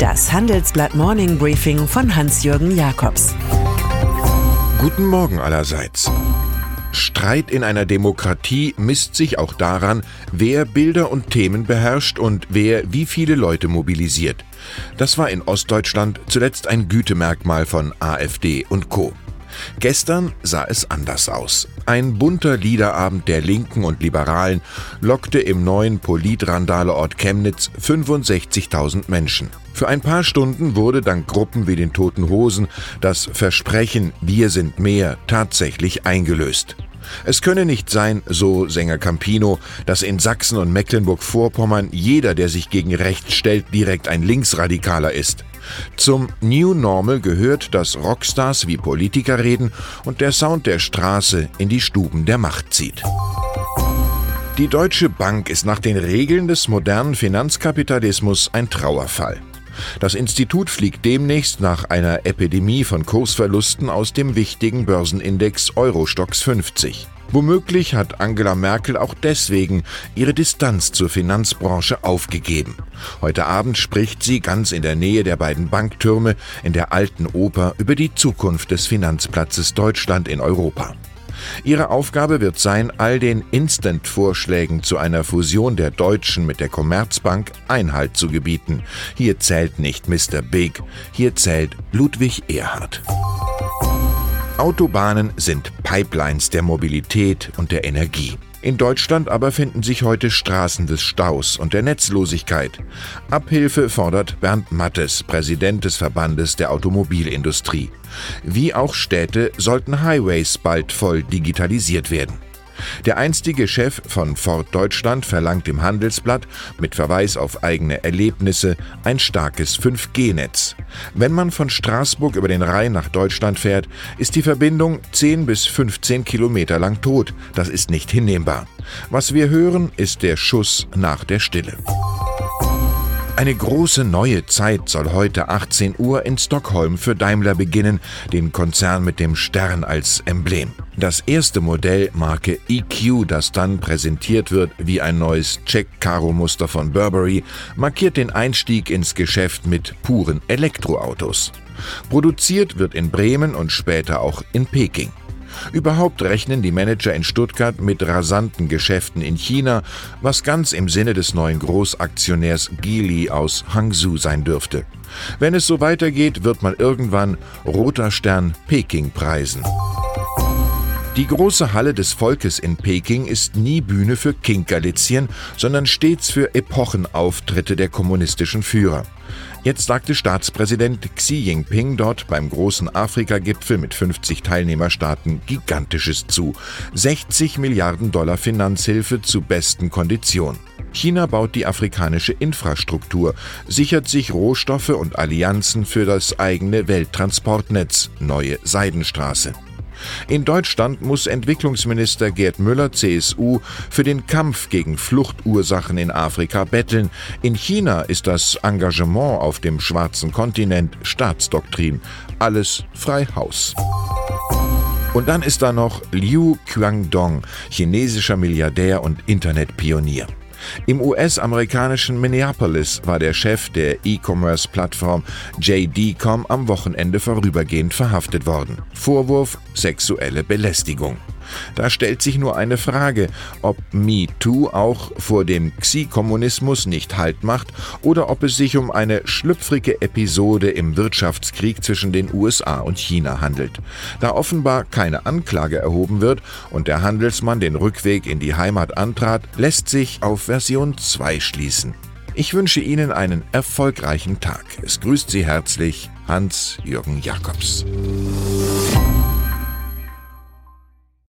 Das Handelsblatt Morning Briefing von Hans-Jürgen Jakobs. Guten Morgen allerseits. Streit in einer Demokratie misst sich auch daran, wer Bilder und Themen beherrscht und wer wie viele Leute mobilisiert. Das war in Ostdeutschland zuletzt ein Gütemerkmal von AfD und Co. Gestern sah es anders aus. Ein bunter Liederabend der Linken und Liberalen lockte im neuen Politrandale-Ort Chemnitz 65.000 Menschen. Für ein paar Stunden wurde dank Gruppen wie den Toten Hosen das Versprechen Wir sind mehr tatsächlich eingelöst. Es könne nicht sein, so Sänger Campino, dass in Sachsen und Mecklenburg-Vorpommern jeder, der sich gegen rechts stellt, direkt ein Linksradikaler ist. Zum New Normal gehört, dass Rockstars wie Politiker reden und der Sound der Straße in die Stuben der Macht zieht. Die Deutsche Bank ist nach den Regeln des modernen Finanzkapitalismus ein Trauerfall. Das Institut fliegt demnächst nach einer Epidemie von Kursverlusten aus dem wichtigen Börsenindex Eurostox 50. Womöglich hat Angela Merkel auch deswegen ihre Distanz zur Finanzbranche aufgegeben. Heute Abend spricht sie ganz in der Nähe der beiden Banktürme in der alten Oper über die Zukunft des Finanzplatzes Deutschland in Europa. Ihre Aufgabe wird sein, all den Instant-Vorschlägen zu einer Fusion der Deutschen mit der Commerzbank Einhalt zu gebieten. Hier zählt nicht Mr. Big, hier zählt Ludwig Erhard. Autobahnen sind Pipelines der Mobilität und der Energie. In Deutschland aber finden sich heute Straßen des Staus und der Netzlosigkeit. Abhilfe fordert Bernd Mattes, Präsident des Verbandes der Automobilindustrie. Wie auch Städte sollten Highways bald voll digitalisiert werden. Der einstige Chef von Ford Deutschland verlangt im Handelsblatt mit Verweis auf eigene Erlebnisse ein starkes 5G-Netz. Wenn man von Straßburg über den Rhein nach Deutschland fährt, ist die Verbindung 10 bis 15 Kilometer lang tot. Das ist nicht hinnehmbar. Was wir hören, ist der Schuss nach der Stille. Eine große neue Zeit soll heute 18 Uhr in Stockholm für Daimler beginnen, den Konzern mit dem Stern als Emblem. Das erste Modell Marke EQ, das dann präsentiert wird wie ein neues Check-Karo-Muster von Burberry, markiert den Einstieg ins Geschäft mit puren Elektroautos. Produziert wird in Bremen und später auch in Peking. Überhaupt rechnen die Manager in Stuttgart mit rasanten Geschäften in China, was ganz im Sinne des neuen Großaktionärs Geely aus Hangzhou sein dürfte. Wenn es so weitergeht, wird man irgendwann Roter Stern Peking preisen. Die große Halle des Volkes in Peking ist nie Bühne für Kinkerlitzchen, sondern stets für Epochenauftritte der kommunistischen Führer. Jetzt sagte Staatspräsident Xi Jinping dort beim großen Afrika-Gipfel mit 50 Teilnehmerstaaten Gigantisches zu. 60 Milliarden Dollar Finanzhilfe zu besten Konditionen. China baut die afrikanische Infrastruktur, sichert sich Rohstoffe und Allianzen für das eigene Welttransportnetz, neue Seidenstraße. In Deutschland muss Entwicklungsminister Gerd Müller, CSU, für den Kampf gegen Fluchtursachen in Afrika betteln. In China ist das Engagement auf dem schwarzen Kontinent Staatsdoktrin. Alles frei Haus. Und dann ist da noch Liu Qiangdong, chinesischer Milliardär und Internetpionier. Im US-amerikanischen Minneapolis war der Chef der E-Commerce-Plattform JD.com am Wochenende vorübergehend verhaftet worden. Vorwurf sexuelle Belästigung. Da stellt sich nur eine Frage, ob MeToo auch vor dem Xi-Kommunismus nicht Halt macht oder ob es sich um eine schlüpfrige Episode im Wirtschaftskrieg zwischen den USA und China handelt. Da offenbar keine Anklage erhoben wird und der Handelsmann den Rückweg in die Heimat antrat, lässt sich auf Version 2 schließen. Ich wünsche Ihnen einen erfolgreichen Tag. Es grüßt Sie herzlich Hans-Jürgen Jakobs.